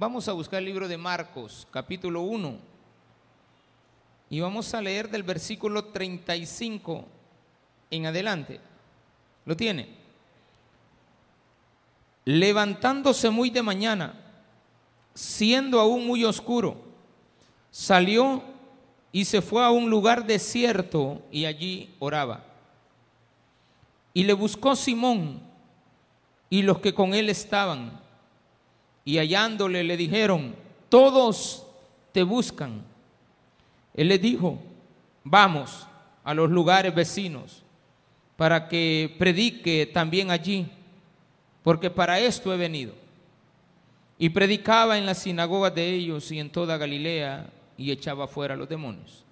Vamos a buscar el libro de Marcos, capítulo 1, y vamos a leer del versículo 35 en adelante. ¿Lo tiene? Levantándose muy de mañana, siendo aún muy oscuro, salió y se fue a un lugar desierto y allí oraba. Y le buscó Simón y los que con él estaban. Y hallándole le dijeron, todos te buscan. Él les dijo, vamos a los lugares vecinos para que predique también allí, porque para esto he venido. Y predicaba en las sinagogas de ellos y en toda Galilea y echaba fuera a los demonios.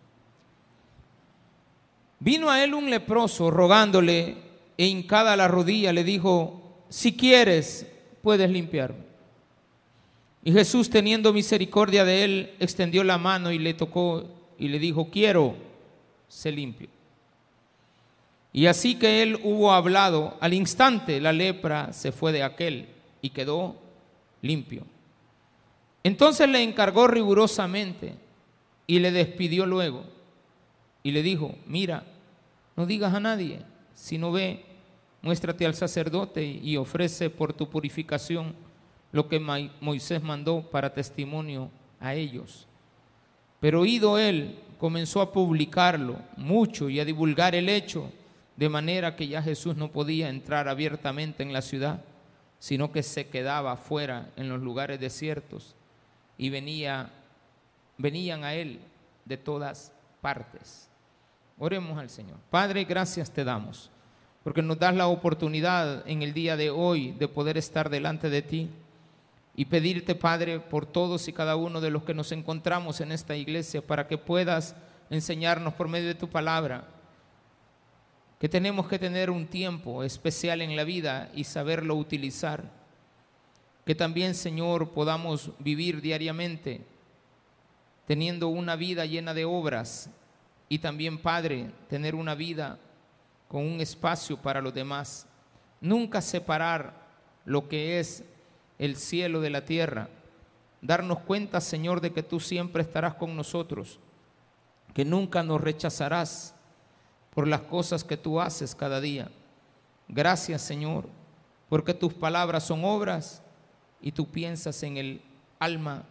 Vino a él un leproso rogándole e hincada la rodilla le dijo, si quieres, puedes limpiarme. Y Jesús, teniendo misericordia de él, extendió la mano y le tocó y le dijo, quiero, se limpio. Y así que él hubo hablado, al instante la lepra se fue de aquel y quedó limpio. Entonces le encargó rigurosamente y le despidió luego y le dijo, mira, no digas a nadie, sino ve, muéstrate al sacerdote y ofrece por tu purificación lo que Moisés mandó para testimonio a ellos. Pero oído él, comenzó a publicarlo mucho y a divulgar el hecho, de manera que ya Jesús no podía entrar abiertamente en la ciudad, sino que se quedaba fuera en los lugares desiertos y venía venían a Él de todas partes. Oremos al Señor. Padre, gracias te damos, porque nos das la oportunidad en el día de hoy de poder estar delante de ti y pedirte, Padre, por todos y cada uno de los que nos encontramos en esta iglesia, para que puedas enseñarnos por medio de tu palabra que tenemos que tener un tiempo especial en la vida y saberlo utilizar. Que también, Señor, podamos vivir diariamente teniendo una vida llena de obras y también, Padre, tener una vida con un espacio para los demás. Nunca separar lo que es el cielo de la tierra. Darnos cuenta, Señor, de que tú siempre estarás con nosotros, que nunca nos rechazarás por las cosas que tú haces cada día. Gracias, Señor, porque tus palabras son obras y tú piensas en el alma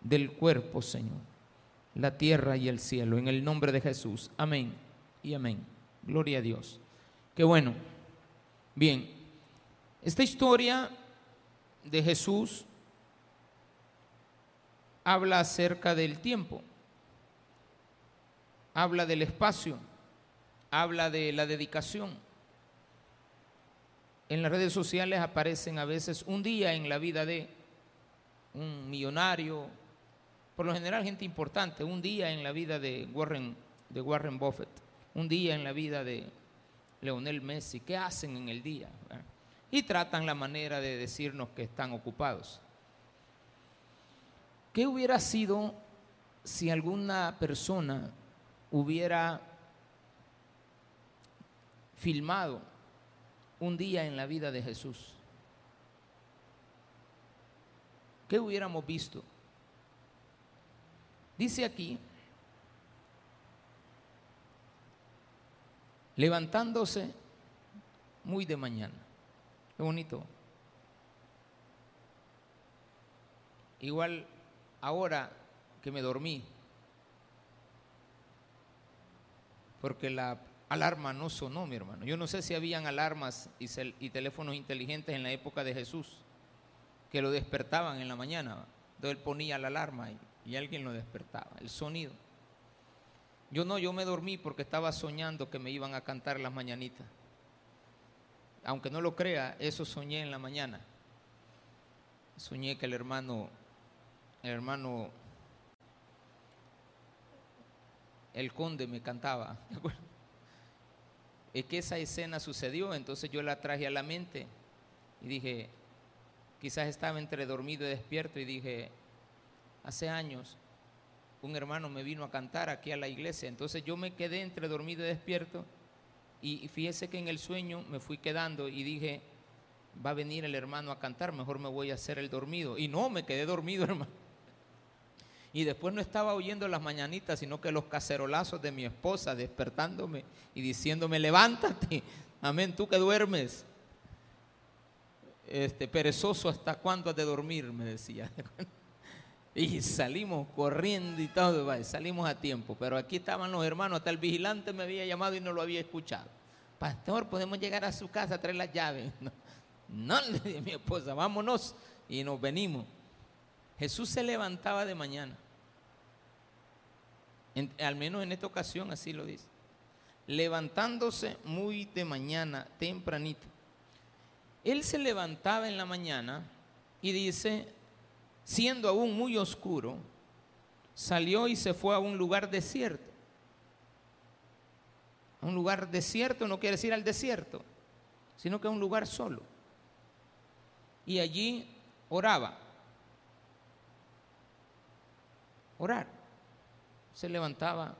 del cuerpo, Señor, la tierra y el cielo, en el nombre de Jesús. Amén y amén. Gloria a Dios. Qué bueno. Bien, esta historia de Jesús habla acerca del tiempo, habla del espacio, habla de la dedicación. En las redes sociales aparecen a veces un día en la vida de un millonario, por lo general gente importante, un día en la vida de Warren, de Warren Buffett, un día en la vida de Leonel Messi, ¿qué hacen en el día? Y tratan la manera de decirnos que están ocupados. ¿Qué hubiera sido si alguna persona hubiera filmado un día en la vida de Jesús? ¿Qué hubiéramos visto? Dice aquí, levantándose muy de mañana. Qué bonito. Igual ahora que me dormí, porque la alarma no sonó, mi hermano. Yo no sé si habían alarmas y, teléfonos inteligentes en la época de Jesús que lo despertaban en la mañana. Entonces él ponía la alarma y alguien lo despertaba, el sonido. Yo no, yo me dormí porque estaba soñando que me iban a cantar las mañanitas. Aunque no lo crea, eso soñé en la mañana. Soñé que el hermano, el hermano, el conde me cantaba. Es que esa escena sucedió, entonces yo la traje a la mente y dije, quizás estaba entre dormido y despierto y dije, hace años, un hermano me vino a cantar aquí a la iglesia, entonces yo me quedé entre dormido y despierto y fíjese que en el sueño me fui quedando y dije, va a venir el hermano a cantar, mejor me voy a hacer el dormido. Y no, me quedé dormido, hermano. Y después no estaba oyendo las mañanitas, sino que los cacerolazos de mi esposa despertándome y diciéndome, levántate, amén, tú que duermes. Este, perezoso, ¿hasta cuándo has de dormir? Me decía. Y salimos corriendo y todo, salimos a tiempo. Pero aquí estaban los hermanos, hasta el vigilante me había llamado y no lo había escuchado. Pastor, podemos llegar a su casa a traer las llaves. No, no le dije a mi esposa, vámonos. Y nos venimos. Jesús se levantaba de mañana. al menos en esta ocasión así lo dice. Levantándose muy de mañana, tempranito. Él se levantaba en la mañana y dice, siendo aún muy oscuro, salió y se fue a un lugar desierto. A un lugar desierto no quiere decir al desierto, sino que a un lugar solo. Y allí oraba. Orar. Se levantaba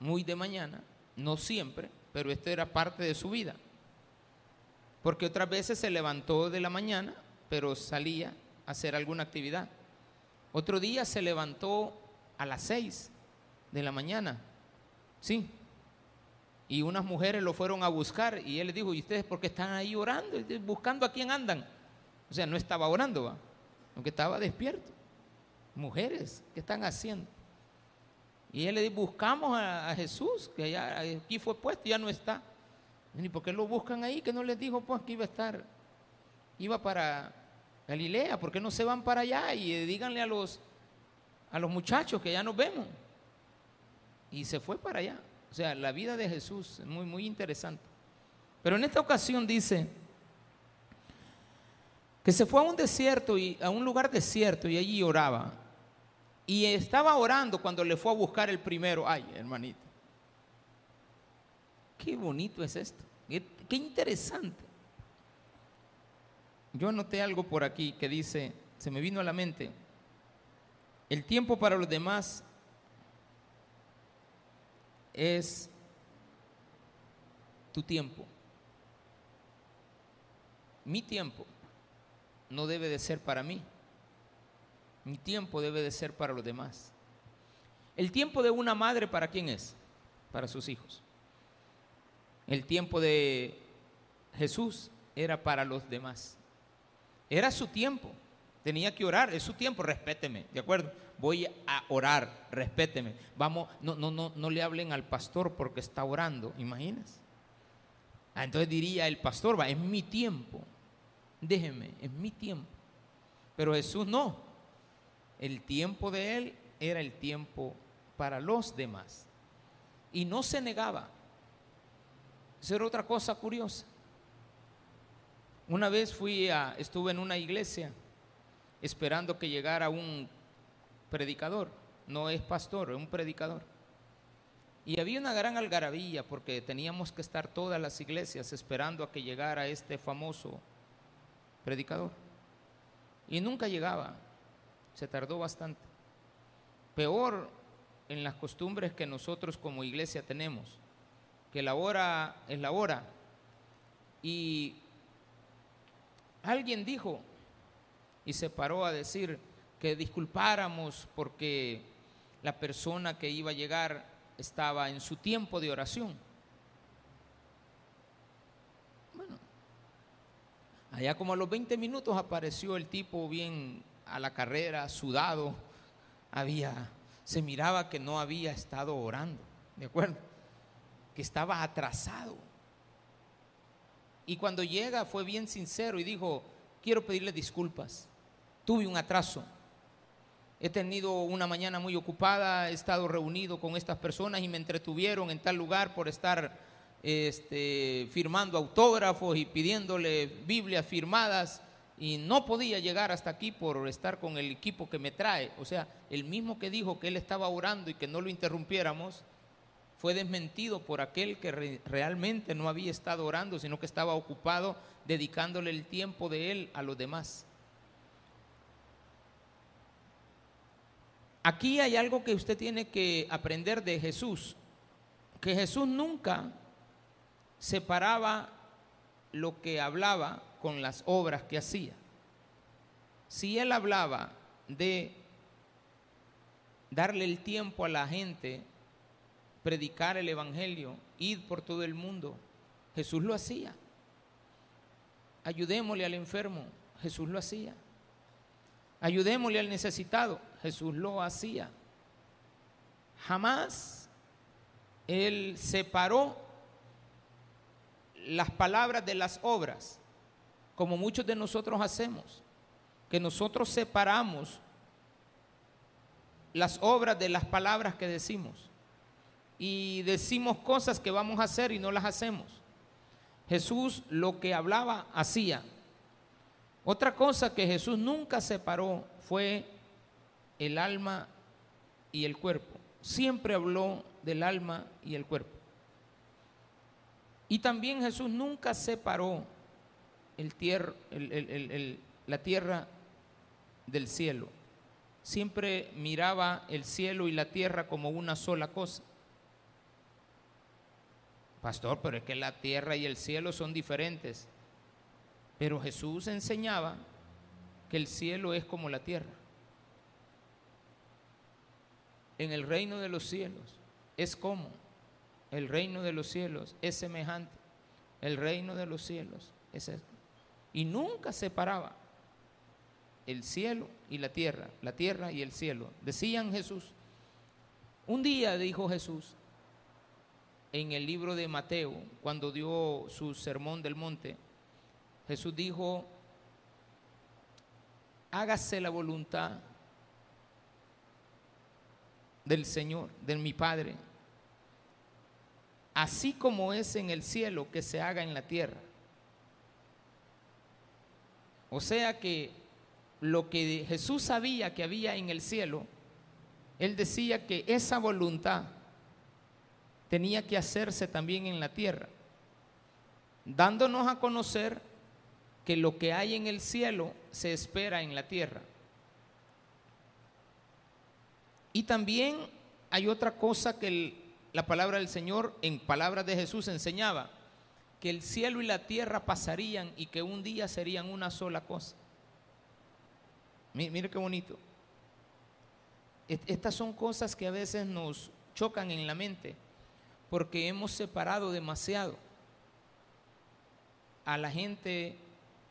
muy de mañana, no siempre, pero esto era parte de su vida. Porque otras veces se levantó de la mañana, pero salía hacer alguna actividad. Otro día se levantó a las seis de la mañana. Sí. Y unas mujeres lo fueron a buscar y él les dijo, ¿y ustedes por qué están ahí orando? Buscando a quién andan. O sea, no estaba orando, aunque estaba despierto. Mujeres, ¿qué están haciendo? Y él le dijo, buscamos a, Jesús, que ya aquí fue puesto ya no está. ¿Y por qué lo buscan ahí? Que no les dijo pues que iba a estar, iba para Galilea, ¿por qué no se van para allá? Y eh, díganle a los, a los muchachos que ya nos vemos. Y se fue para allá. O sea, la vida de Jesús es muy, muy interesante. Pero en esta ocasión dice que se fue a un desierto y a un lugar desierto y allí oraba. Y estaba orando cuando le fue a buscar el primero. Ay, hermanito. Qué bonito es esto. Qué, interesante. Yo anoté algo por aquí que dice, se me vino a la mente, el tiempo para los demás es tu tiempo. Mi tiempo no debe de ser para mí. Mi tiempo debe de ser para los demás. El tiempo de una madre, ¿para quién es? Para sus hijos. El tiempo de Jesús era para los demás. Era su tiempo. Tenía que orar, es su tiempo, respéteme, ¿de acuerdo? Voy a orar, respéteme. Vamos, no, no, no, no le hablen al pastor porque está orando, ¿imaginas? Ah, entonces diría el pastor, va, es mi tiempo. Déjeme, es mi tiempo. Pero Jesús no. El tiempo de él era el tiempo para los demás. Y no se negaba. Eso era otra cosa curiosa. Una vez fui a, estuve en una iglesia esperando que llegara un predicador, no es pastor, es un predicador. Y había una gran algarabía porque teníamos que estar todas las iglesias esperando a que llegara este famoso predicador. Y nunca llegaba, se tardó bastante. Peor en las costumbres que nosotros como iglesia tenemos que la hora es la hora. Y alguien dijo y se paró a decir que disculpáramos porque la persona que iba a llegar estaba en su tiempo de oración. Bueno, allá como a los 20 minutos apareció el tipo bien a la carrera, sudado, había, se miraba que no había estado orando, ¿de acuerdo? que estaba atrasado. Y cuando llega fue bien sincero y dijo, quiero pedirle disculpas, tuve un atraso, he tenido una mañana muy ocupada, he estado reunido con estas personas y me entretuvieron en tal lugar por estar este, firmando autógrafos y pidiéndole Biblias firmadas. Y no podía llegar hasta aquí por estar con el equipo que me trae. O sea, el mismo que dijo que él estaba orando y que no lo interrumpiéramos, fue desmentido por aquel que realmente no había estado orando, sino que estaba ocupado dedicándole el tiempo de él a los demás. Aquí hay algo que usted tiene que aprender de Jesús, que Jesús nunca separaba lo que hablaba con las obras que hacía. Si él hablaba de darle el tiempo a la gente, predicar el Evangelio, ir por todo el mundo, Jesús lo hacía. Ayudémosle al enfermo, Jesús lo hacía. Ayudémosle al necesitado, Jesús lo hacía. Jamás él separó las palabras de las obras, como muchos de nosotros hacemos, que nosotros separamos las obras de las palabras que decimos y decimos cosas que vamos a hacer y no las hacemos. Jesús lo que hablaba hacía. Otra cosa que Jesús nunca separó fue el alma y el cuerpo. Siempre habló del alma y el cuerpo. Y también Jesús nunca separó el la tierra del cielo. Siempre miraba el cielo y la tierra como una sola cosa. Pastor, pero es que la tierra y el cielo son diferentes. Pero Jesús enseñaba que el cielo es como la tierra. En el reino de los cielos es como el reino de los cielos es semejante. El reino de los cielos es esto. Y nunca separaba el cielo y la tierra, la tierra y el cielo. Decían Jesús. Un día dijo Jesús en el libro de Mateo, cuando dio su sermón del monte, Jesús dijo, hágase la voluntad del Señor, de mi Padre, así como es en el cielo, que se haga en la tierra. O sea que lo que Jesús sabía que había en el cielo, él decía que esa voluntad tenía que hacerse también en la tierra, dándonos a conocer que lo que hay en el cielo se espera en la tierra. Y también hay otra cosa que la palabra del Señor en palabras de Jesús enseñaba, que el cielo y la tierra pasarían y que un día serían una sola cosa. Mire qué bonito. Estas son cosas que a veces nos chocan en la mente porque hemos separado demasiado a la gente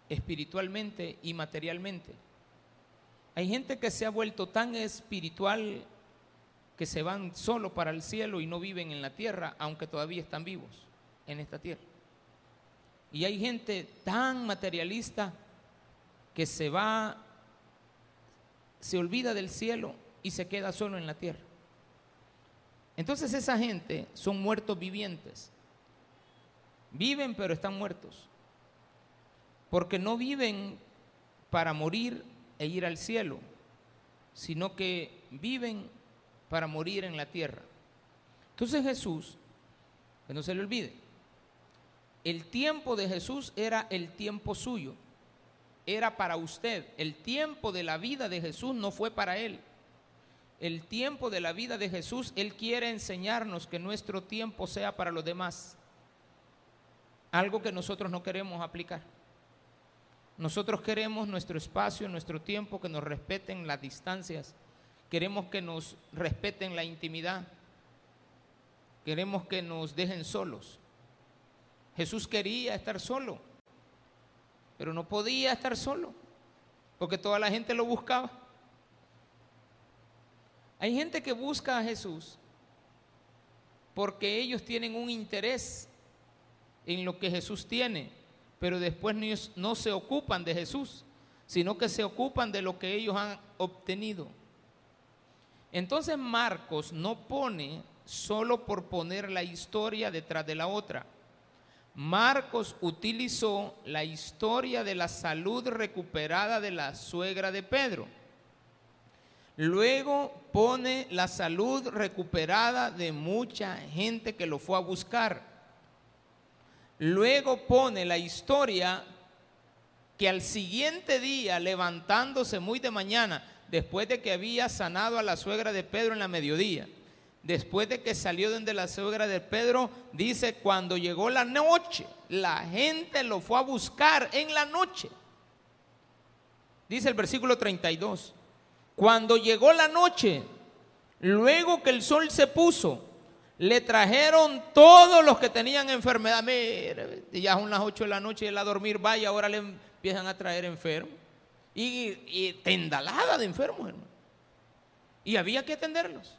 espiritualmente y materialmente. Hay gente que se ha vuelto tan espiritual que se van solo para el cielo y no viven en la tierra, aunque todavía están vivos en esta tierra. Y hay gente tan materialista que se va, se olvida del cielo y se queda solo en la tierra. Entonces esa gente son muertos vivientes. Viven pero están muertos. Porque no viven para morir e ir al cielo, sino que viven para morir en la tierra. Entonces Jesús, que no se le olvide, el tiempo de Jesús era el tiempo suyo, era para usted. El tiempo de la vida de Jesús no fue para él. El tiempo de la vida de Jesús, Él quiere enseñarnos que nuestro tiempo sea para los demás. Algo que nosotros no queremos aplicar. Nosotros queremos nuestro espacio, nuestro tiempo, que nos respeten las distancias, Queremos que nos respeten la intimidad. Queremos que nos dejen solos. Jesús quería estar solo, pero no podía estar solo, porque toda la gente lo buscaba. Hay gente que busca a Jesús porque ellos tienen un interés en lo que Jesús tiene, pero después no se ocupan de Jesús, sino que se ocupan de lo que ellos han obtenido. Entonces Marcos no pone solo por poner la historia detrás de la otra. Marcos utilizó la historia de la salud recuperada de la suegra de Pedro. Luego pone la salud recuperada de mucha gente que lo fue a buscar. Luego pone la historia que al siguiente día, levantándose muy de mañana, después de que había sanado a la suegra de Pedro en la mediodía. después de que salió donde la suegra de Pedro, dice, cuando llegó la noche, la gente lo fue a buscar en la noche. Dice el versículo 32, cuando llegó la noche, luego que el sol se puso, le trajeron todos los que tenían enfermedad. Mira, ya son las 8 de la noche él a dormir, vaya, ahora le empiezan a traer enfermos. Y, y tendalada de enfermos, hermano. Y había que atenderlos.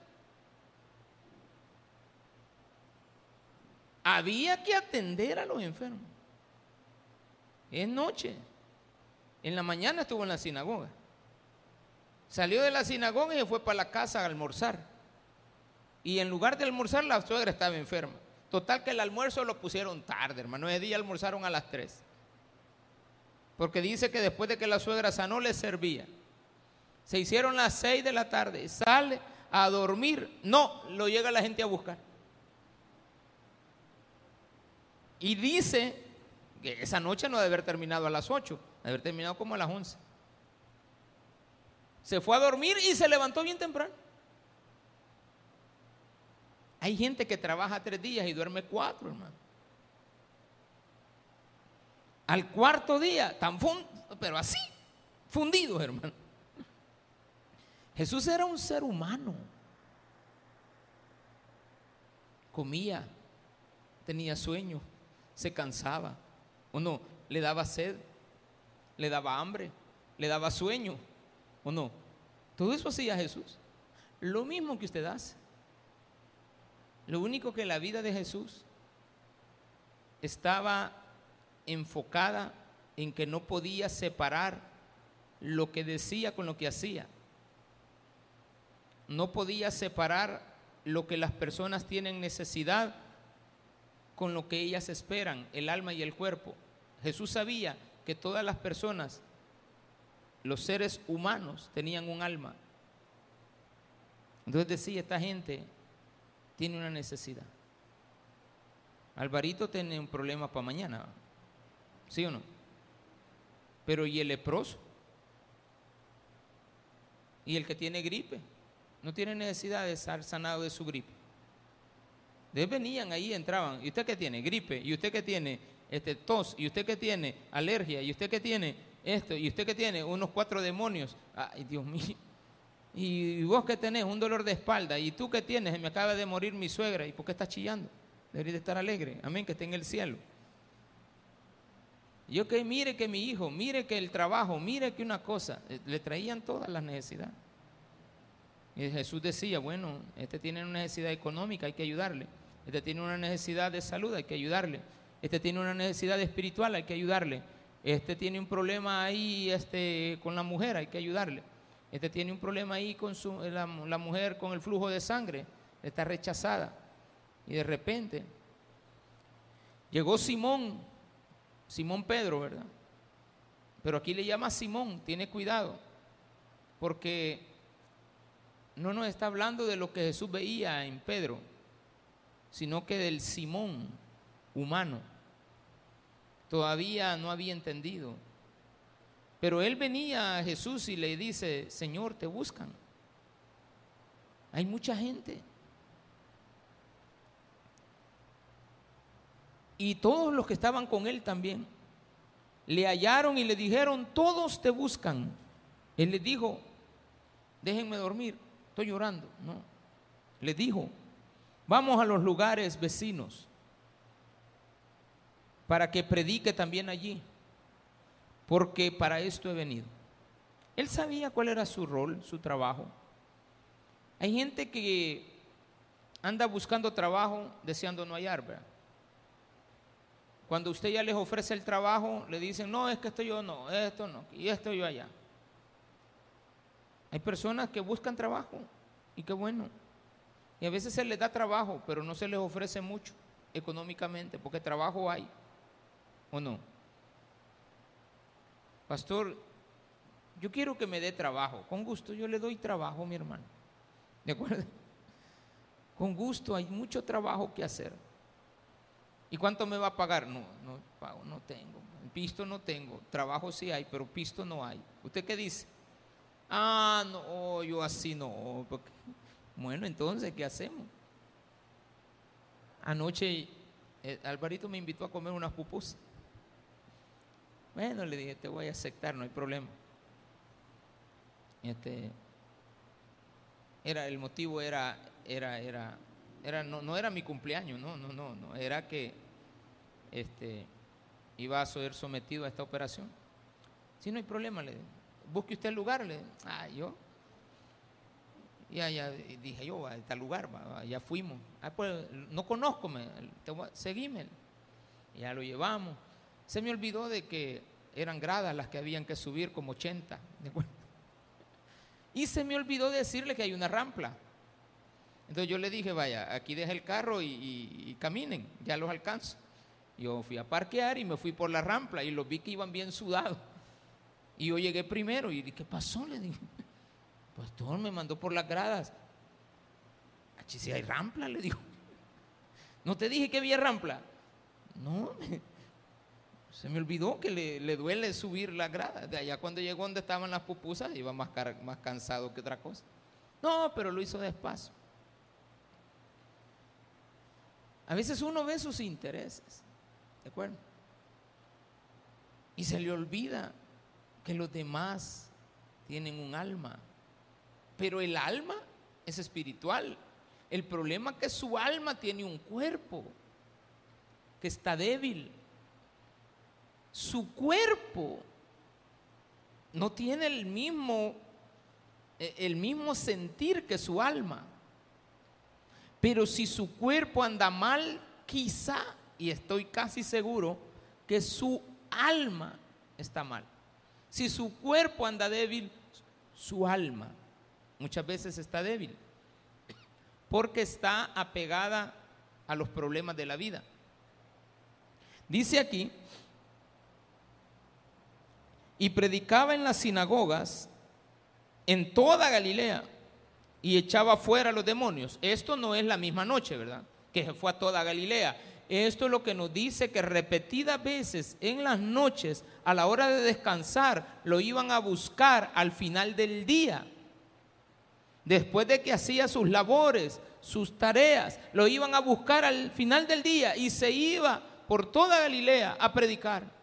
Había que atender a los enfermos. Es noche. En la mañana estuvo en la sinagoga. Salió de la sinagoga y fue para la casa a almorzar. Y en lugar de almorzar, la suegra estaba enferma. Total que el almuerzo lo pusieron tarde, hermano. Ese día almorzaron a las 3. Porque dice que después de que la suegra sanó, le servía. Se hicieron las 6 de la tarde. Sale a dormir. No, lo llega la gente a buscar. Y dice que esa noche no debe haber terminado a las 8, debe haber terminado como a las 11. Se fue a dormir y se levantó bien temprano. Hay gente que trabaja tres días y duerme cuatro, hermano. Al cuarto día, tan pero así, fundidos, hermano. Jesús era un ser humano. Comía, tenía sueño, se cansaba, o no, le daba sed, le daba hambre, le daba sueño, o no. Todo eso hacía Jesús. Lo mismo que usted hace. Lo único que la vida de Jesús estaba enfocada en que no podía separar lo que decía con lo que hacía. No podía separar lo que las personas tienen necesidad con lo que ellas esperan, el alma y el cuerpo. Jesús sabía que todas las personas, los seres humanos, tenían un alma. Entonces decía, esta gente tiene una necesidad. Alvarito tiene un problema para mañana, ¿sí o no? Pero ¿y el leproso? ¿Y el que tiene gripe? No tiene necesidad de estar sanado de su gripe. De venían ahí, entraban. ¿Y usted qué tiene? Gripe. ¿Y usted qué tiene? Este, tos. ¿Y usted qué tiene? Alergia. ¿Y usted qué tiene? Esto. ¿Y usted qué tiene? Unos cuatro demonios. Ay, Dios mío. ¿Y vos qué tenés? Un dolor de espalda. ¿Y tú qué tienes? Me acaba de morir mi suegra. ¿Y por qué estás chillando? Debería de estar alegre. Amén, que esté en el cielo. Yo que mire que mi hijo, mire que el trabajo, mire que una cosa, eh, le traían todas las necesidades. Y Jesús decía, bueno, este tiene una necesidad económica, hay que ayudarle. Este tiene una necesidad de salud, hay que ayudarle. Este tiene una necesidad espiritual, hay que ayudarle. Este tiene un problema ahí este, con la mujer, hay que ayudarle. Este tiene un problema ahí con su, la, la mujer con el flujo de sangre, está rechazada. Y de repente llegó Simón, Simón Pedro, ¿verdad? Pero aquí le llama Simón, tiene cuidado, porque no nos está hablando de lo que Jesús veía en Pedro, sino que del Simón humano. Todavía no había entendido. Pero él venía a Jesús y le dice, Señor, te buscan. Hay mucha gente. Y todos los que estaban con él también le hallaron y le dijeron, todos te buscan. Él les dijo, déjenme dormir, estoy llorando. No, le dijo, Vamos a los lugares vecinos para que predique también allí, porque para esto he venido. Él sabía cuál era su rol, su trabajo. Hay gente que anda buscando trabajo deseando no hallar. Cuando usted ya les ofrece el trabajo, le dicen, no, es que esto yo no, esto no, y esto yo allá. Hay personas que buscan trabajo, y qué bueno. Y a veces se les da trabajo, pero no se les ofrece mucho económicamente, porque trabajo hay, ¿o no? Pastor, yo quiero que me dé trabajo. Con gusto, yo le doy trabajo, mi hermano. ¿De acuerdo? Con gusto, hay mucho trabajo que hacer. ¿Y cuánto me va a pagar? No, no pago, no tengo. Pisto no tengo. Trabajo sí hay, pero pisto no hay. ¿Usted qué dice? Ah, no, yo así no. Bueno, entonces, ¿qué hacemos? Anoche eh, Alvarito me invitó a comer unas pupusas. Bueno, le dije, te voy a aceptar, no hay problema. Este, era, el motivo era, era, era, era no, no era mi cumpleaños, no, no, no, no, era que este, iba a ser sometido a esta operación. Si no hay problema, le busque usted el lugar, le ah, yo. Y allá dije yo, a este lugar, ya fuimos. Ah, pues no conozco, me, seguime. Ya lo llevamos. Se me olvidó de que eran gradas las que habían que subir, como 80. Y se me olvidó decirle que hay una rampla. Entonces yo le dije, vaya, aquí deja el carro y, caminen, ya los alcanzo. Yo fui a parquear y me fui por la rampla y los vi que iban bien sudados. Y yo llegué primero y dije, ¿qué pasó? Le dije, pues todo me mandó por las gradas. Si hay rampla, le digo. ¿No te dije que había rampla? No, se me olvidó que le, duele subir la grada. De allá cuando llegó donde estaban las pupusas, iba más, más cansado que otra cosa. No, pero lo hizo despacio. A veces uno ve sus intereses, ¿de acuerdo? Y se le olvida que los demás tienen un alma. Pero el alma es espiritual. El problema es que su alma tiene un cuerpo que está débil su cuerpo no tiene el mismo, eh, el mismo sentir que su alma. Pero si su cuerpo anda mal, quizá, y estoy casi seguro, que su alma está mal. Si su cuerpo anda débil, su alma muchas veces está débil, porque está apegada a los problemas de la vida. Dice aquí y predicaba en las sinagogas en toda Galilea y echaba fuera a los demonios. Esto no es la misma noche, ¿verdad? Que fue a toda Galilea. Esto es lo que nos dice que repetidas veces en las noches, a la hora de descansar, lo iban a buscar al final del día. Después de que hacía sus labores, sus tareas, lo iban a buscar al final del día y se iba por toda Galilea a predicar.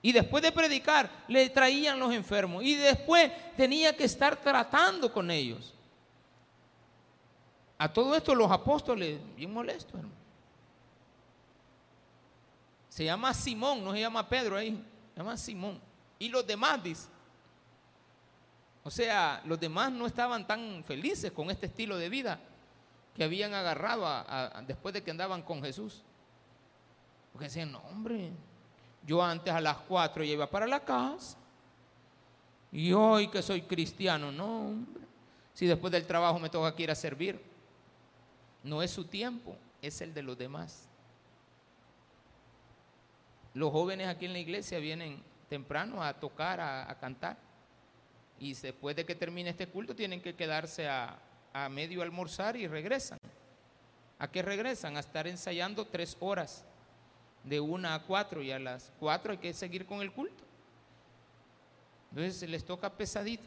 Y después de predicar, le traían los enfermos. Y después tenía que estar tratando con ellos. A todo esto los apóstoles, bien molestos, hermano. Se llama Simón, no se llama Pedro ahí, se llama Simón. Y los demás, dice. O sea, los demás no estaban tan felices con este estilo de vida que habían agarrado después de que andaban con Jesús. Porque decían, no, hombre, yo antes a las cuatro ya iba para la casa. Y hoy que soy cristiano, no, hombre. Si después del trabajo me toca que ir a servir. No es su tiempo, es el de los demás. Los jóvenes aquí en la iglesia vienen temprano a tocar, a, cantar. Y después de que termine este culto tienen que quedarse a medio almorzar y regresan. ¿A qué regresan? A estar ensayando tres horas de una a cuatro y a las cuatro hay que seguir con el culto. Entonces les toca pesadito.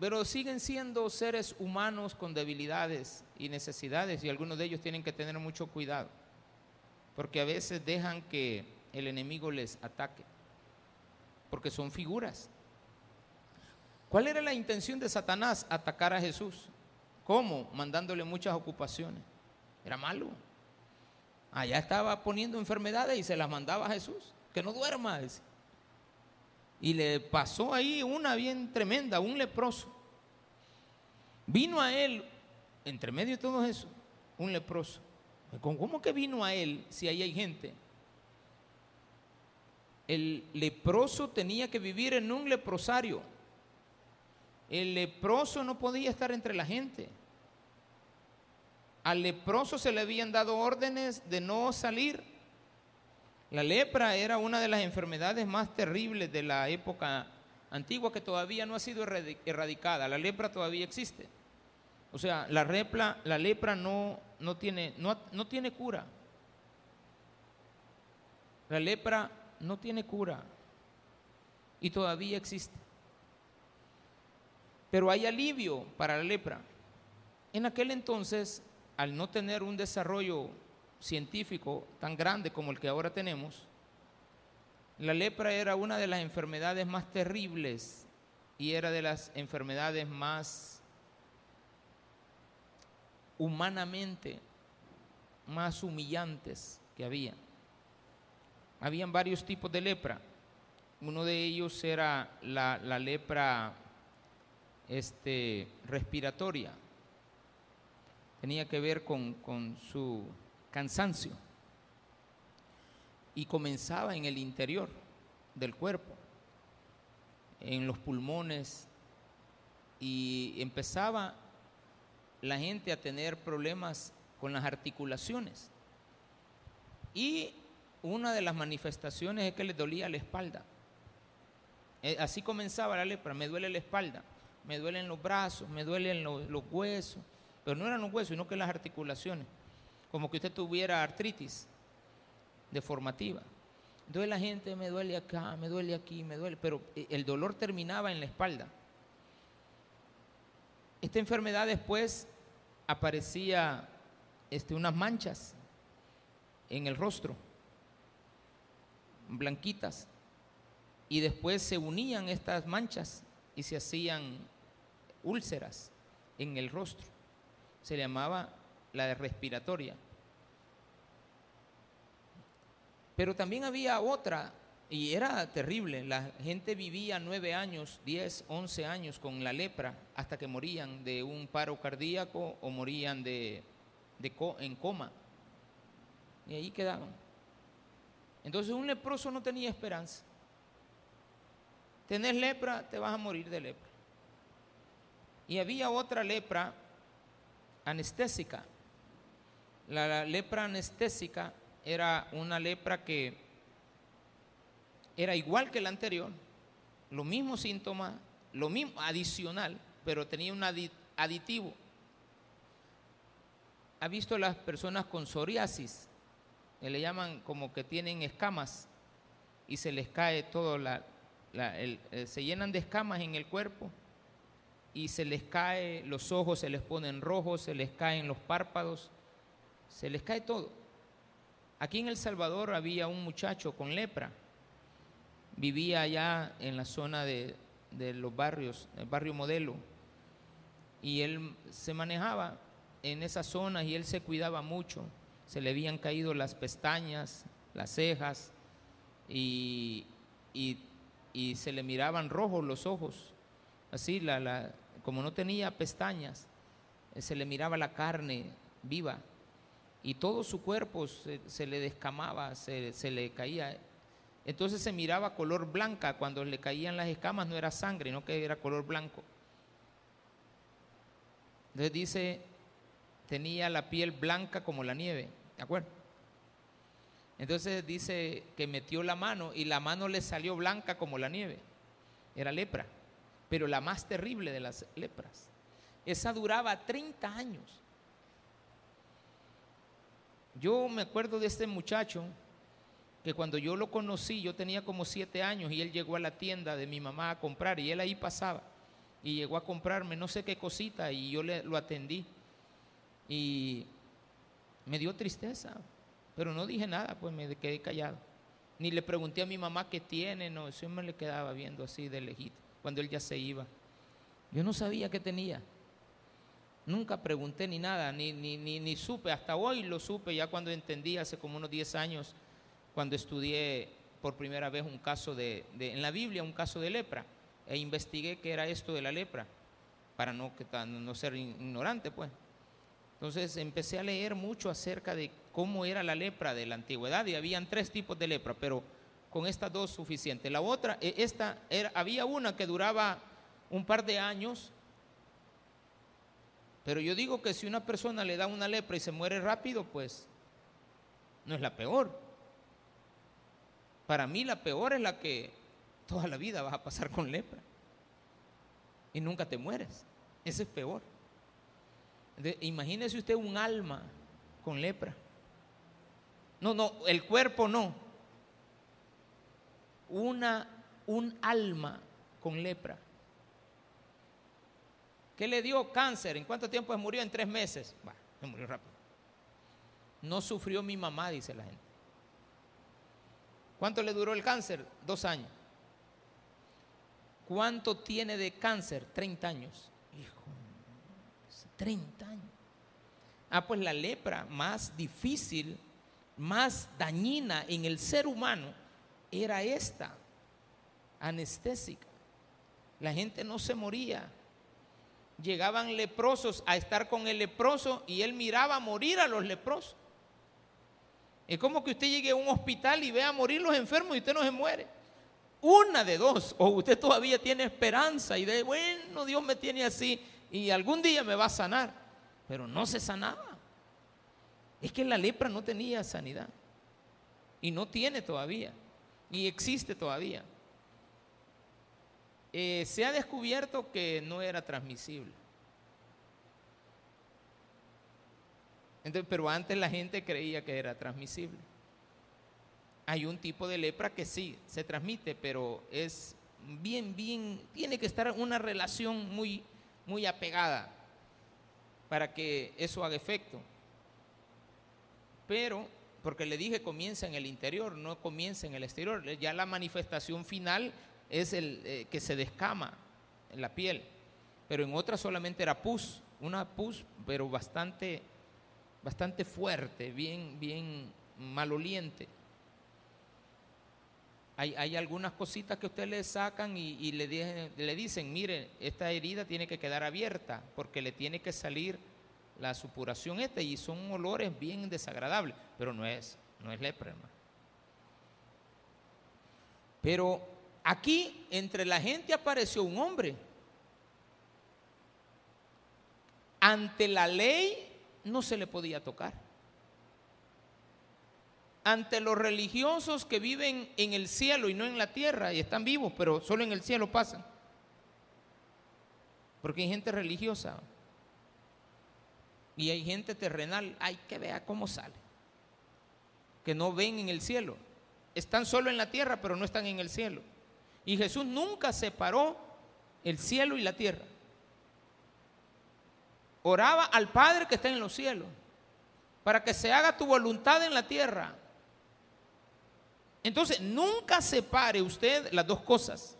Pero siguen siendo seres humanos con debilidades y necesidades y algunos de ellos tienen que tener mucho cuidado. Porque a veces dejan que el enemigo les ataque. Porque son figuras. ¿Cuál era la intención de Satanás? Atacar a Jesús. ¿Cómo? Mandándole muchas ocupaciones. Era malo. Allá estaba poniendo enfermedades y se las mandaba a Jesús. Que no duerma. Y le pasó ahí una bien tremenda, un leproso. Vino a él, entre medio de todo eso, un leproso. ¿Cómo que vino a él si ahí hay gente? El leproso tenía que vivir en un leprosario. El leproso no podía estar entre la gente. Al leproso se le habían dado órdenes de no salir. La lepra era una de las enfermedades más terribles de la época antigua que todavía no ha sido erradicada. La lepra todavía existe. O sea, la, lepra no, no, tiene, no, no tiene cura. La lepra no tiene cura y todavía existe. Pero hay alivio para la lepra. En aquel entonces al no tener un desarrollo científico tan grande como el que ahora tenemos, la lepra era una de las enfermedades más terribles y era de las enfermedades más humanamente más humillantes que había. Habían varios tipos de lepra. Uno de ellos era la, lepra este, respiratoria. Tenía que ver con, con su cansancio. Y comenzaba en el interior del cuerpo, en los pulmones, y empezaba la gente a tener problemas con las articulaciones. Y una de las manifestaciones es que le dolía la espalda. Eh, así comenzaba la lepra, me duele la espalda, me duelen los brazos, me duelen los, los huesos, pero no eran los huesos, sino que las articulaciones, como que usted tuviera artritis deformativa. Entonces la gente me duele acá, me duele aquí, me duele, pero eh, el dolor terminaba en la espalda. Esta enfermedad después aparecía este, unas manchas en el rostro, blanquitas, y después se unían estas manchas y se hacían úlceras en el rostro. Se llamaba la respiratoria. Pero también había otra, y era terrible. La gente vivía nueve años, diez, once años con la lepra hasta que morían de un paro cardíaco o morían de, de en coma. Y ahí quedaban. Entonces un leproso no tenía esperanza. Tenés lepra, te vas a morir de lepra. Y había otra lepra anestésica. La lepra anestésica era una lepra que era igual que la anterior, lo mismo síntoma, lo mismo adicional, pero tenía un aditivo. ¿Ha visto las personas con psoriasis? Que le llaman como que tienen escamas y se les cae todo, la, eh, se llenan de escamas en el cuerpo y se les cae, los ojos se les ponen rojos, se les caen los párpados, se les cae todo. Aquí en El Salvador había un muchacho con lepra, vivía allá en la zona de, los barrios, el barrio modelo, y él se manejaba en esas zonas y él se cuidaba mucho, se le habían caído las pestañas, las cejas, y, se le miraban rojos los ojos, así, la, como no tenía pestañas, se le miraba la carne viva y todo su cuerpo se, le descamaba, se, se, le caía. Entonces se miraba color blanca, cuando le caían las escamas no era sangre, no que era color blanco. Entonces dice, tenía la piel blanca como la nieve, ¿de acuerdo? Entonces dice que metió la mano y la mano le salió blanca como la nieve, era lepra, pero la más terrible de las lepras. Esa duraba 30 años. Yo me acuerdo de este muchacho que cuando yo lo conocí, yo tenía como siete años y él llegó a la tienda de mi mamá a comprar y él ahí pasaba y llegó a comprarme no sé qué cosita y yo le, lo atendí y me dio tristeza, pero no dije nada, pues me quedé callado. Ni le pregunté a mi mamá qué tiene, no, eso me le quedaba viendo así de lejito, cuando él ya se iba. Yo no sabía qué tenía. Nunca pregunté ni nada, ni, ni, ni, supe, hasta hoy lo supe, ya cuando entendí hace como unos 10 años, cuando estudié por primera vez un caso de, en la Biblia, un caso de lepra, e investigué qué era esto de la lepra, para no, no ser ignorante, pues. Entonces empecé a leer mucho acerca de cómo era la lepra de la antigüedad y habían tres tipos de lepra, pero con estas dos suficiente. La otra, e, esta era, había una que duraba un par de años pero yo digo que si una persona le da una lepra y se muere rápido, pues no es la peor. Para mí la peor es la que toda la vida vas a pasar con lepra y nunca te mueres. Ese es peor. imagínese usted un alma con lepra. No, no, el cuerpo no. Una, un alma con lepra. ¿Qué le dio cáncer? ¿En cuánto tiempo murió? En tres meses. se murió rápido. No sufrió mi mamá, dice la gente. ¿Cuánto le duró el cáncer? Dos años. ¿Cuánto tiene de cáncer? 30 años. Hijo, 30 años. Ah, pues la lepra más difícil, más dañina en el ser humano era esta, anestésica. La gente no se moría. Llegaban leprosos a estar con el leproso y él miraba morir a los leprosos. Es como que usted llegue a un hospital y vea morir los enfermos y usted no se muere. Una de dos, o usted todavía tiene esperanza y de, bueno, Dios me tiene así y algún día me va a sanar, pero no se sanaba. Es que la lepra no tenía sanidad y no tiene todavía y existe todavía. Eh, se ha descubierto que no era transmisible. Entonces, pero antes la gente creía que era transmisible. Hay un tipo de lepra que sí se transmite, pero es bien, bien, tiene que estar una relación muy, muy apegada para que eso haga efecto. Pero, porque le dije comienza en el interior, no comienza en el exterior. Ya la manifestación final es el eh, que se descama en la piel, pero en otra solamente era pus, una pus, pero bastante, bastante fuerte, bien, bien maloliente. Hay, algunas cositas que ustedes le sacan y, le, le dicen, mire, esta herida tiene que quedar abierta porque le tiene que salir la supuración esta y son olores bien desagradables, pero no es, no es lepra, Pero Aquí entre la gente apareció un hombre. Ante la ley no se le podía tocar. Ante los religiosos que viven en el cielo y no en la tierra y están vivos, pero solo en el cielo pasan. Porque hay gente religiosa y hay gente terrenal. Hay que ver cómo sale. Que no ven en el cielo. Están solo en la tierra, pero no están en el cielo. Y Jesús nunca separó el cielo y la tierra. Oraba al Padre que está en los cielos, para que se haga tu voluntad en la tierra. Entonces, nunca separe usted las dos cosas.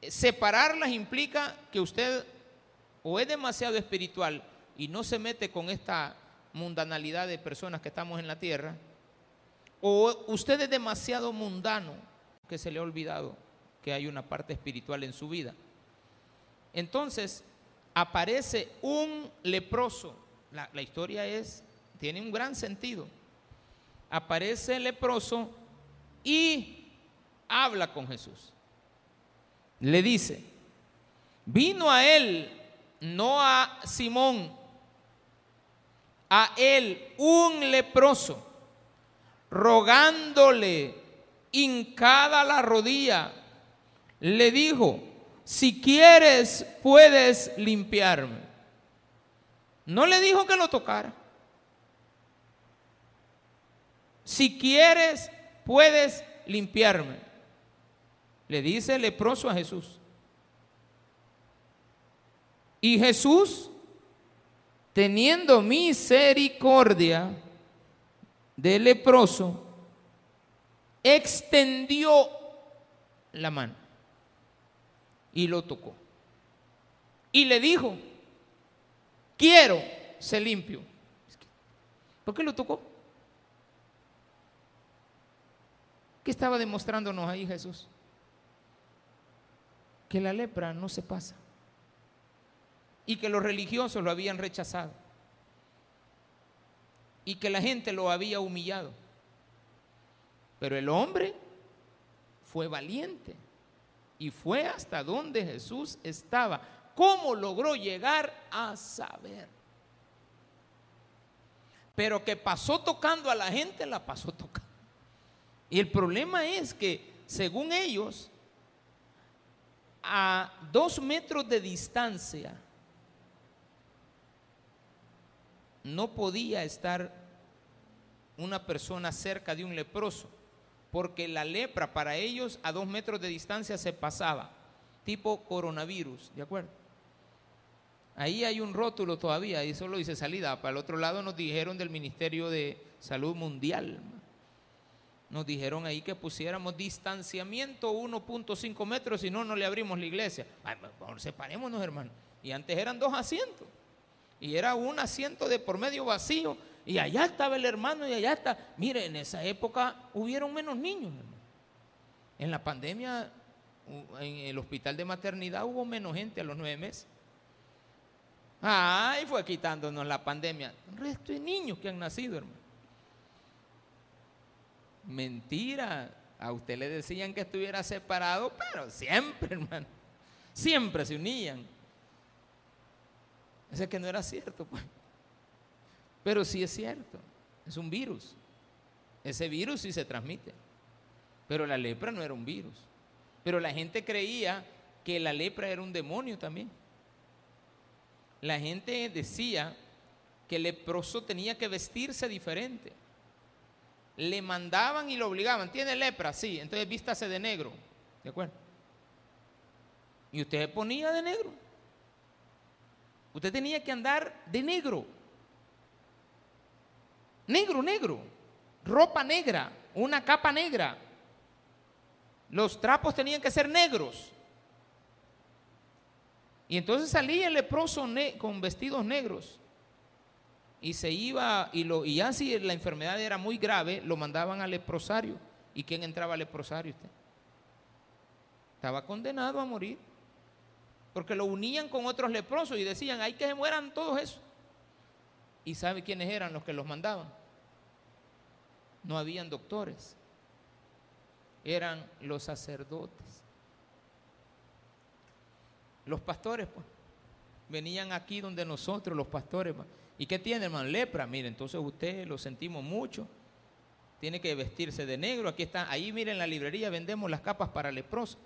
Separarlas implica que usted o es demasiado espiritual y no se mete con esta mundanalidad de personas que estamos en la tierra, o usted es demasiado mundano que se le ha olvidado que hay una parte espiritual en su vida. Entonces, aparece un leproso. La, historia es, tiene un gran sentido. Aparece el leproso y habla con Jesús. Le dice, vino a él, no a Simón, a él un leproso, rogándole hincada la rodilla, le dijo, si quieres puedes limpiarme. No le dijo que lo tocara. Si quieres puedes limpiarme. Le dice el leproso a Jesús. Y Jesús, teniendo misericordia del leproso, extendió la mano y lo tocó. Y le dijo, quiero ser limpio. ¿Por qué lo tocó? ¿Qué estaba demostrándonos ahí Jesús? Que la lepra no se pasa. Y que los religiosos lo habían rechazado. Y que la gente lo había humillado. Pero el hombre fue valiente y fue hasta donde Jesús estaba. ¿Cómo logró llegar a saber? Pero que pasó tocando a la gente, la pasó tocando. Y el problema es que, según ellos, a dos metros de distancia no podía estar una persona cerca de un leproso porque la lepra para ellos a dos metros de distancia se pasaba, tipo coronavirus, ¿de acuerdo? Ahí hay un rótulo todavía, ahí solo dice salida. Para el otro lado nos dijeron del Ministerio de Salud Mundial. Nos dijeron ahí que pusiéramos distanciamiento 1.5 metros, si no, no le abrimos la iglesia. Ay, separémonos, hermano. Y antes eran dos asientos. Y era un asiento de por medio vacío. Y allá estaba el hermano y allá está. Mire, en esa época hubieron menos niños. En la pandemia, en el hospital de maternidad hubo menos gente a los nueve meses. Ay, fue quitándonos la pandemia. Un resto de niños que han nacido, hermano. Mentira. A usted le decían que estuviera separado, pero siempre, hermano. Siempre se unían. Ese que no era cierto, pues. Pero sí es cierto. Es un virus. Ese virus sí se transmite. Pero la lepra no era un virus. Pero la gente creía que la lepra era un demonio también la gente decía que el leproso tenía que vestirse diferente. Le mandaban y lo obligaban. ¿Tiene lepra? Sí, entonces vístase de negro. ¿De acuerdo? Y usted se ponía de negro. Usted tenía que andar de negro. Negro, negro. Ropa negra. Una capa negra. Los trapos tenían que ser negros. Y entonces salía el leproso con vestidos negros. Y se iba, y, lo, y ya si la enfermedad era muy grave, lo mandaban al leprosario. ¿Y quién entraba al leprosario usted? Estaba condenado a morir. Porque lo unían con otros leprosos y decían, hay que se mueran todos esos. ¿Y sabe quiénes eran los que los mandaban? No habían doctores. Eran los sacerdotes. Los pastores, pues, venían aquí donde nosotros, los pastores. Pues. ¿Y qué tiene, hermano? Lepra. Mire, entonces usted lo sentimos mucho. Tiene que vestirse de negro. Aquí está, ahí miren en la librería vendemos las capas para leproso.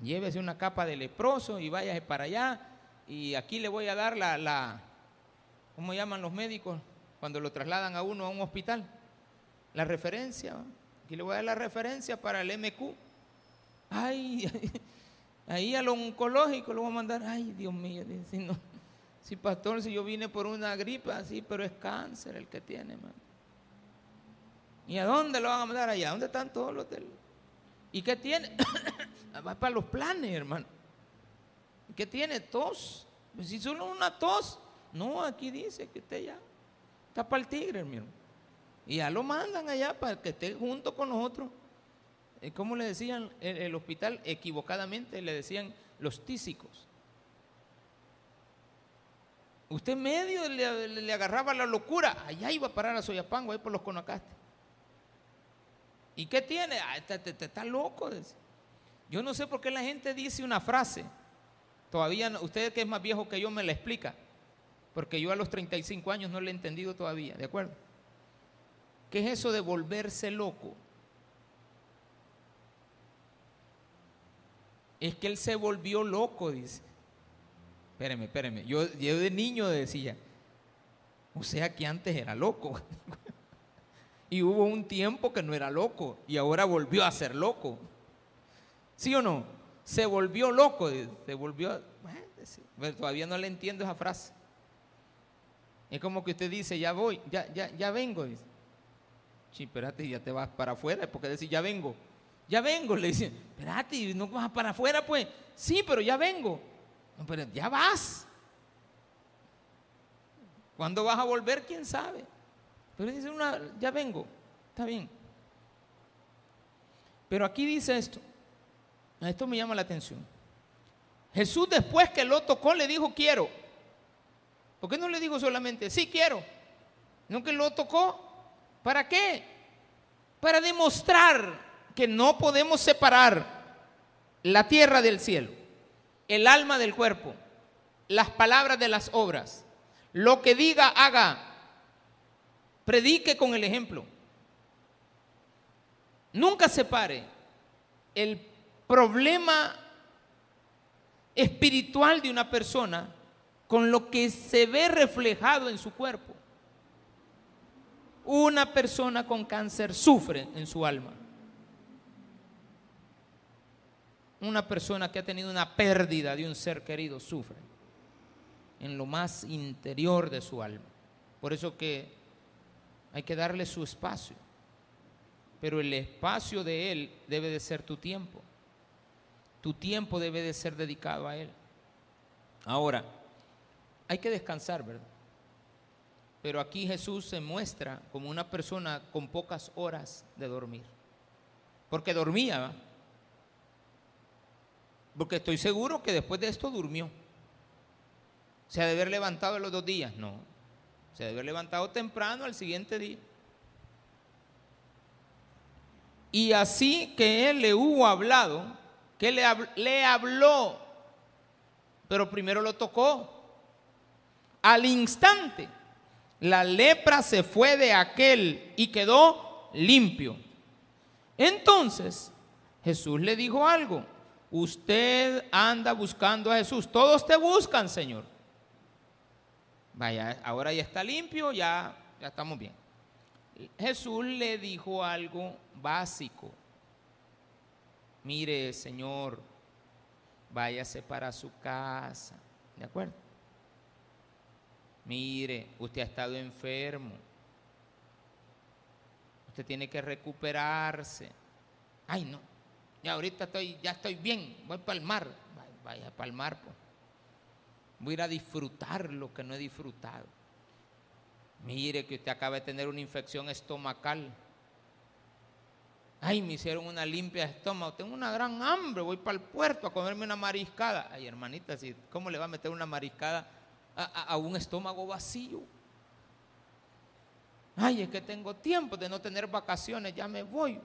Llévese una capa de leproso y váyase para allá. Y aquí le voy a dar la, la ¿cómo llaman los médicos cuando lo trasladan a uno a un hospital? La referencia. Aquí le voy a dar la referencia para el MQ. Ay, Ahí a lo oncológico lo voy a mandar. Ay, Dios mío, si si pastor, si yo vine por una gripa, sí, pero es cáncer el que tiene, hermano. ¿Y a dónde lo van a mandar allá? ¿Dónde están todos los hoteles? ¿Y qué tiene? Va para los planes, hermano. ¿Qué tiene? Tos. Pues si solo una tos. No, aquí dice que usted ya está para el tigre, hermano. Y ya lo mandan allá para que esté junto con nosotros. Eh, ¿cómo le decían en el hospital? Equivocadamente le decían los tísicos. Usted medio le, agarraba la locura, allá iba a parar a Soyapango, ahí por los Conacastes. ¿Y qué tiene? Ah, está, loco. Yo no sé por qué la gente dice una frase. Todavía, usted que es más viejo que yo me la explica. Porque yo a los 35 años no le he entendido todavía, ¿de acuerdo? ¿Qué es eso de volverse loco? Es que él se volvió loco, dice. Espéreme, espéreme. Yo de niño decía, o sea que antes era loco. y hubo un tiempo que no era loco y ahora volvió a ser loco. ¿Sí o no? Se volvió loco, se volvió... Todavía no le entiendo esa frase. Es como que usted dice, ya voy, ya, ya, ya vengo. Dice. Sí, espérate, ya te vas para afuera, porque decir, ya vengo. Ya vengo, le dicen, espérate, no vas para afuera, pues. Sí, pero ya vengo. Pero ya vas. ¿Cuándo vas a volver? ¿Quién sabe? Pero dice una, ya vengo, está bien. Pero aquí dice esto, esto me llama la atención. Jesús después que lo tocó le dijo quiero. ¿Por qué no le dijo solamente sí quiero? No que lo tocó. ¿Para qué? Para demostrar que no podemos separar la tierra del cielo, el alma del cuerpo, las palabras de las obras. Lo que diga, haga. Predique con el ejemplo. Nunca separe el problema espiritual de una persona con lo que se ve reflejado en su cuerpo. Una persona con cáncer sufre en su alma. una persona que ha tenido una pérdida de un ser querido sufre en lo más interior de su alma. Por eso que hay que darle su espacio. Pero el espacio de Él debe de ser tu tiempo. Tu tiempo debe de ser dedicado a Él. Ahora, hay que descansar, ¿verdad? Pero aquí Jesús se muestra como una persona con pocas horas de dormir. Porque dormía. Porque estoy seguro que después de esto durmió. ¿Se ha de haber levantado los dos días? No. Se ha de haber levantado temprano al siguiente día. Y así que él le hubo hablado, que le, le habló, pero primero lo tocó. Al instante, la lepra se fue de aquel y quedó limpio. Entonces, Jesús le dijo algo. Usted anda buscando a Jesús. Todos te buscan, Señor. Vaya, ahora ya está limpio, ya, ya estamos bien. Jesús le dijo algo básico. Mire, Señor, váyase para su casa. ¿De acuerdo? Mire, usted ha estado enfermo. Usted tiene que recuperarse. Ay, no. Ya ahorita estoy, ya estoy bien. Voy para el mar. Vaya para el mar, pues. Voy a ir a disfrutar lo que no he disfrutado. Mire que usted acaba de tener una infección estomacal. Ay, me hicieron una limpia de estómago. Tengo una gran hambre. Voy para el puerto a comerme una mariscada. Ay, hermanita, ¿cómo le va a meter una mariscada a, un estómago vacío? Ay, es que tengo tiempo de no tener vacaciones. Ya me voy.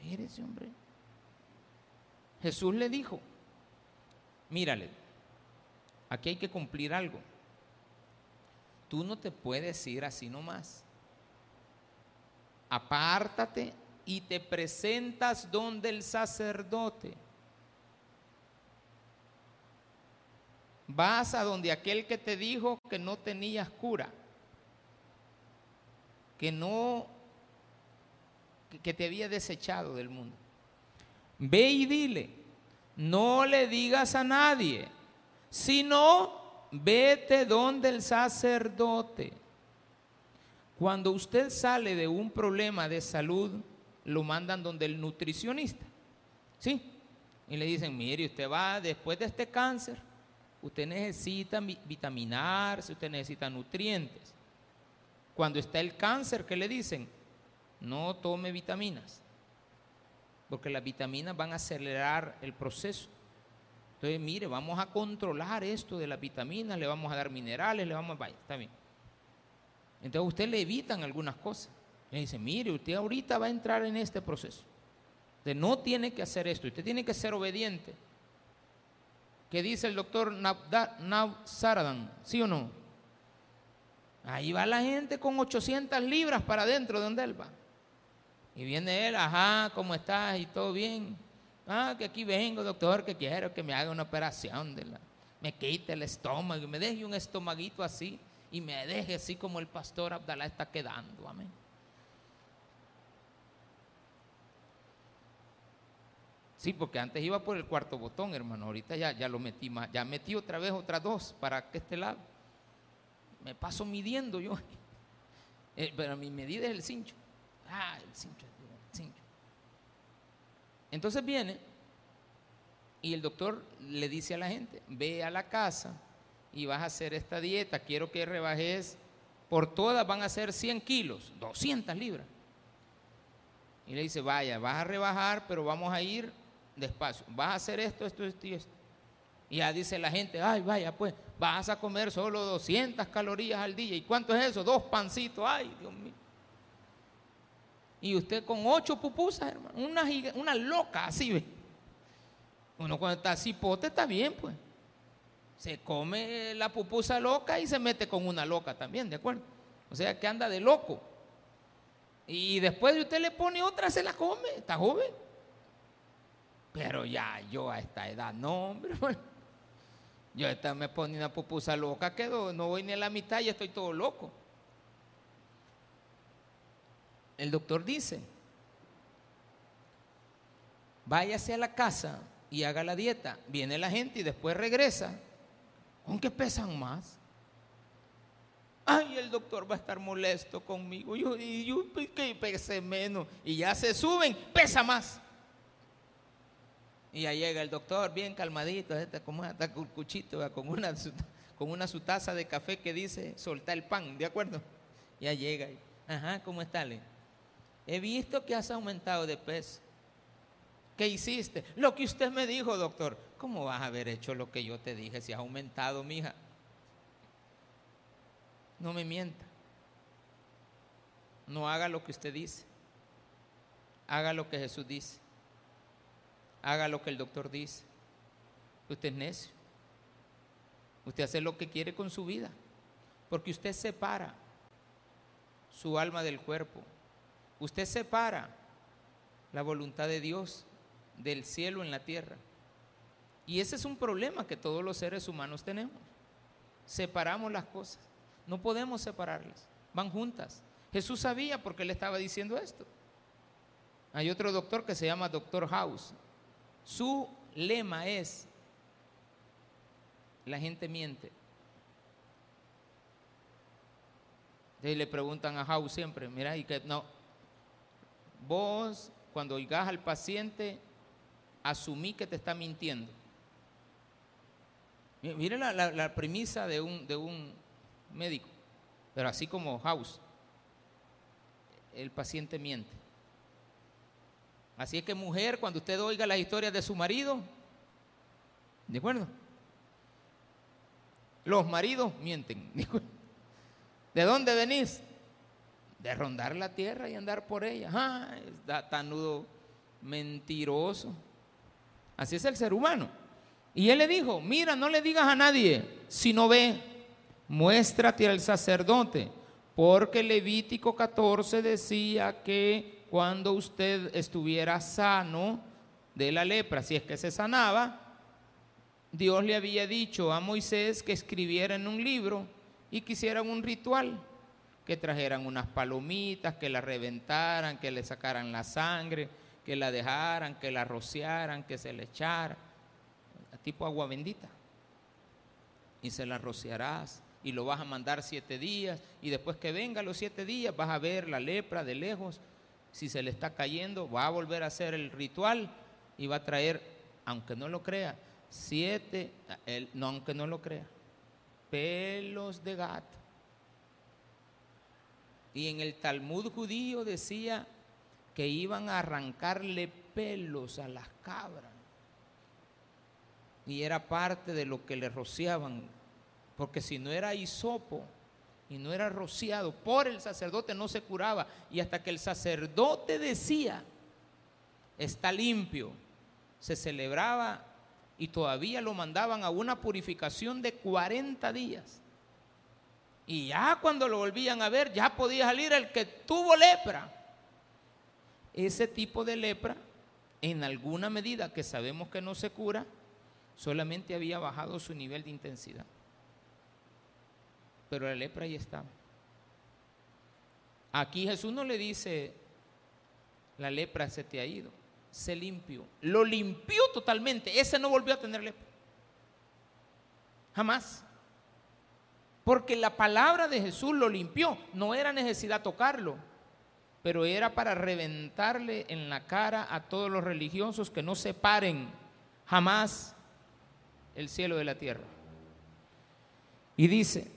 Ay, hombre. Jesús le dijo, mírale, aquí hay que cumplir algo. Tú no te puedes ir así nomás. Apártate y te presentas donde el sacerdote. Vas a donde aquel que te dijo que no tenías cura, que no, que te había desechado del mundo. Ve y dile, no le digas a nadie, sino vete donde el sacerdote. Cuando usted sale de un problema de salud, lo mandan donde el nutricionista. ¿Sí? Y le dicen, mire, usted va después de este cáncer, usted necesita vitaminarse, usted necesita nutrientes. Cuando está el cáncer, ¿qué le dicen? No tome vitaminas, porque las vitaminas van a acelerar el proceso. Entonces, mire, vamos a controlar esto de las vitaminas, le vamos a dar minerales, le vamos a... Vaya, está bien. Entonces, usted le evitan algunas cosas. Le dice, mire, usted ahorita va a entrar en este proceso. Usted no tiene que hacer esto, usted tiene que ser obediente. ¿Qué dice el doctor Saradan? ¿Sí o no? Ahí va la gente con 800 libras para adentro de donde él va. Y viene él, ajá, ¿cómo estás? Y todo bien. Ah, que aquí vengo, doctor, que quiero que me haga una operación, de la, me quite el estómago, me deje un estomaguito así y me deje así como el pastor Abdalá está quedando. Amén. Sí, porque antes iba por el cuarto botón, hermano. Ahorita ya, ya lo metí más. Ya metí otra vez otras dos para que este lado. Me paso midiendo yo. Eh, pero mi medida es el cincho. Ah, el cincho, el cincho. Entonces viene y el doctor le dice a la gente, ve a la casa y vas a hacer esta dieta, quiero que rebajes, por todas van a ser 100 kilos, 200 libras. Y le dice, vaya, vas a rebajar, pero vamos a ir despacio, vas a hacer esto, esto, esto y esto. Y ya dice la gente, ay, vaya, pues vas a comer solo 200 calorías al día. ¿Y cuánto es eso? Dos pancitos, ay, Dios mío. Y usted con ocho pupusas, hermano, una, una loca así, ¿ve? Uno cuando está cipote está bien, pues. Se come la pupusa loca y se mete con una loca también, ¿de acuerdo? O sea, que anda de loco. Y después de usted le pone otra, se la come, está joven. Pero ya yo a esta edad, no, hombre. Yo esta me pone una pupusa loca, quedo, no voy ni a la mitad y estoy todo loco. El doctor dice, váyase a la casa y haga la dieta. Viene la gente y después regresa. ¿Con qué pesan más? Ay, el doctor va a estar molesto conmigo. Yo, y yo pues, que pese menos. Y ya se suben, pesa más. Y ya llega el doctor bien calmadito, está con cuchito, con una, con una su taza de café que dice soltar el pan, ¿de acuerdo? Ya llega. Ajá, ¿cómo está? He visto que has aumentado de peso. ¿Qué hiciste? Lo que usted me dijo, doctor. ¿Cómo vas a haber hecho lo que yo te dije si has aumentado, mija? No me mienta. No haga lo que usted dice. Haga lo que Jesús dice. Haga lo que el doctor dice. Usted es necio. Usted hace lo que quiere con su vida. Porque usted separa su alma del cuerpo. Usted separa la voluntad de Dios del cielo en la tierra. Y ese es un problema que todos los seres humanos tenemos. Separamos las cosas. No podemos separarlas. Van juntas. Jesús sabía porque le estaba diciendo esto. Hay otro doctor que se llama Doctor House. Su lema es, la gente miente. Y le preguntan a House siempre, mira, y que no, vos cuando oigas al paciente, asumí que te está mintiendo. Mire la, premisa de un, de un médico, pero así como House, el paciente miente. Así es que mujer, cuando usted oiga la historia de su marido, ¿de acuerdo? Los maridos mienten. ¿De dónde venís? De rondar la tierra y andar por ella. Ah, está tan nudo mentiroso. Así es el ser humano. Y él le dijo, mira, no le digas a nadie, si no ve, muéstrate al sacerdote, porque Levítico 14 decía que cuando usted estuviera sano de la lepra, si es que se sanaba, Dios le había dicho a Moisés que escribiera en un libro y que un ritual, que trajeran unas palomitas, que la reventaran, que le sacaran la sangre, que la dejaran, que la rociaran, que se le echara, tipo agua bendita. Y se la rociarás y lo vas a mandar siete días y después que venga los siete días vas a ver la lepra de lejos. Si se le está cayendo, va a volver a hacer el ritual y va a traer, aunque no lo crea, siete, no, aunque no lo crea, pelos de gato. Y en el Talmud judío decía que iban a arrancarle pelos a las cabras. Y era parte de lo que le rociaban. Porque si no era hisopo y no era rociado por el sacerdote, no se curaba. Y hasta que el sacerdote decía, está limpio, se celebraba y todavía lo mandaban a una purificación de 40 días. Y ya cuando lo volvían a ver, ya podía salir el que tuvo lepra ese tipo de lepra, en alguna medida que sabemos que no se cura, solamente había bajado su nivel de intensidad. Pero la lepra ahí estaba. Aquí Jesús no le dice, la lepra se te ha ido, se limpió. Lo limpió totalmente, ese no volvió a tener lepra. Jamás. Porque la palabra de Jesús lo limpió, no era necesidad tocarlo pero era para reventarle en la cara a todos los religiosos que no separen jamás el cielo de la tierra. Y dice,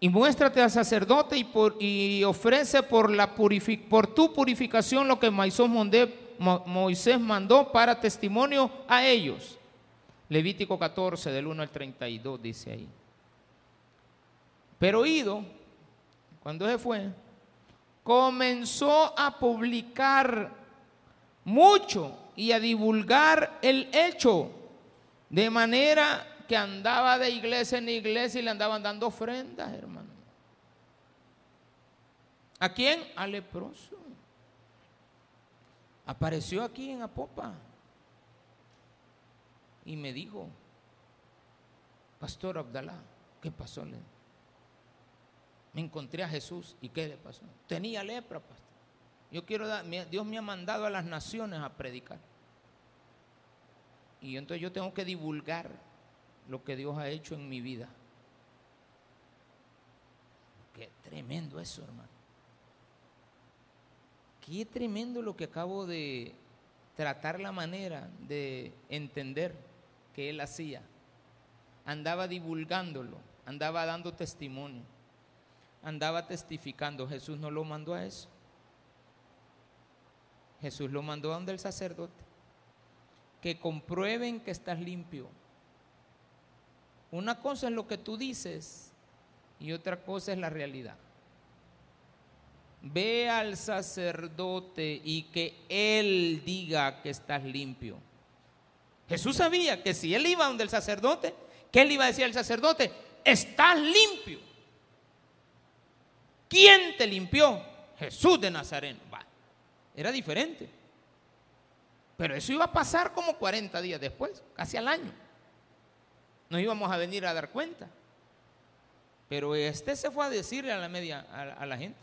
y muéstrate al sacerdote y, por, y ofrece por, la por tu purificación lo que Moisés mandó para testimonio a ellos. Levítico 14, del 1 al 32, dice ahí. Pero ido, cuando se fue, comenzó a publicar mucho y a divulgar el hecho, de manera que andaba de iglesia en iglesia y le andaban dando ofrendas, hermano. ¿A quién? Al leproso. Apareció aquí en Apopa y me dijo, Pastor Abdalá, ¿qué pasó? Encontré a Jesús. ¿Y qué le pasó? Tenía lepra, pastor. Yo quiero dar, Dios me ha mandado a las naciones a predicar. Y entonces yo tengo que divulgar lo que Dios ha hecho en mi vida. Qué tremendo eso, hermano. Qué tremendo lo que acabo de tratar la manera de entender que él hacía. Andaba divulgándolo, andaba dando testimonio, andaba testificando. Jesús no lo mandó a eso. Jesús lo mandó a donde el sacerdote. Que comprueben que estás limpio. Una cosa es lo que tú dices y otra cosa es la realidad. Ve al sacerdote y que él diga que estás limpio. Jesús sabía que si él iba donde el sacerdote, ¿qué él iba a decir al sacerdote? Estás limpio. ¿Quién te limpió? Jesús de Nazareno. era diferente. Pero eso iba a pasar como 40 días después, casi al año. Nos íbamos a venir a dar cuenta. Pero este se fue a decirle a la media, a, la gente.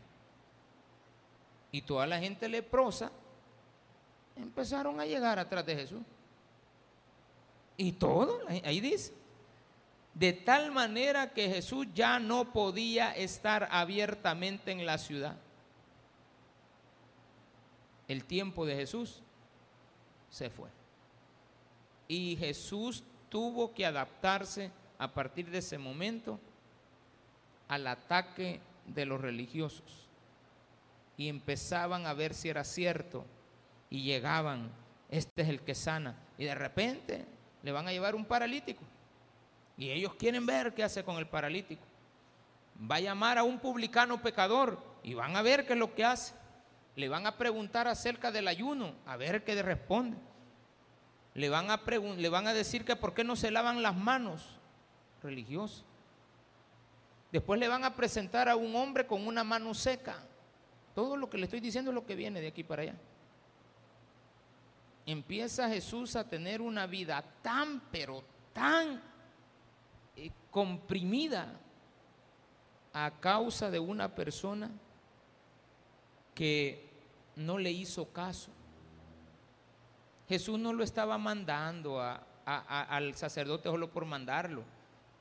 Y toda la gente leprosa empezaron a llegar atrás de Jesús. Y todo, ahí dice. De tal manera que Jesús ya no podía estar abiertamente en la ciudad. El tiempo de Jesús se fue. Y Jesús tuvo que adaptarse a partir de ese momento al ataque de los religiosos. Y empezaban a ver si era cierto. Y llegaban, este es el que sana. Y de repente le van a llevar un paralítico. Y ellos quieren ver qué hace con el paralítico. Va a llamar a un publicano pecador y van a ver qué es lo que hace. Le van a preguntar acerca del ayuno, a ver qué le responde. Le van a, le van a decir que por qué no se lavan las manos religiosos. Después le van a presentar a un hombre con una mano seca. Todo lo que le estoy diciendo es lo que viene de aquí para allá. Empieza Jesús a tener una vida tan, pero tan comprimida a causa de una persona que no le hizo caso. Jesús no lo estaba mandando al sacerdote solo por mandarlo.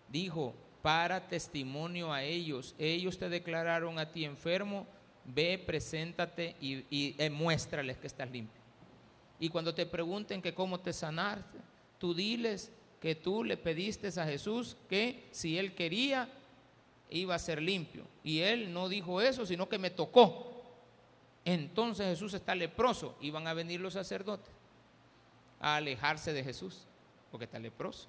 Dijo, para testimonio a ellos. Ellos te declararon a ti enfermo, ve, preséntate y, y eh, muéstrales que estás limpio. Y cuando te pregunten que cómo te sanaste, tú diles que tú le pediste a Jesús que si él quería, iba a ser limpio. Y él no dijo eso, sino que me tocó. Entonces Jesús está leproso y van a venir los sacerdotes a alejarse de Jesús, porque está leproso.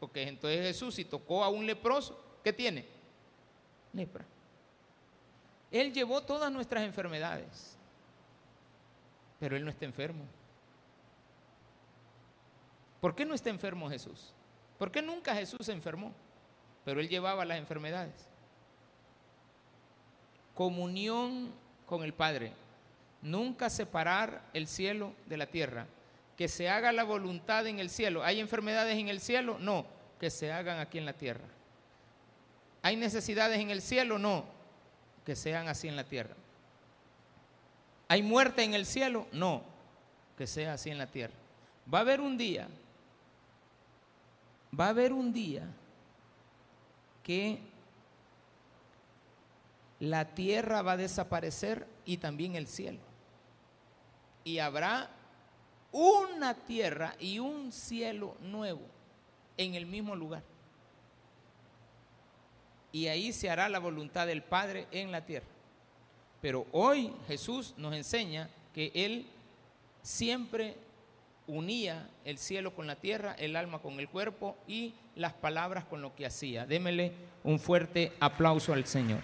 Porque entonces Jesús, si tocó a un leproso, ¿qué tiene? Lepra. Él llevó todas nuestras enfermedades, pero Él no está enfermo. ¿Por qué no está enfermo Jesús? ¿Por qué nunca Jesús se enfermó? Pero Él llevaba las enfermedades. Comunión con el Padre. Nunca separar el cielo de la tierra que se haga la voluntad en el cielo. ¿Hay enfermedades en el cielo? No, que se hagan aquí en la tierra. ¿Hay necesidades en el cielo? No, que sean así en la tierra. ¿Hay muerte en el cielo? No, que sea así en la tierra. Va a haber un día, va a haber un día que la tierra va a desaparecer y también el cielo. Y habrá una tierra y un cielo nuevo en el mismo lugar. Y ahí se hará la voluntad del Padre en la tierra. Pero hoy Jesús nos enseña que Él siempre unía el cielo con la tierra, el alma con el cuerpo y las palabras con lo que hacía. Démele un fuerte aplauso al Señor.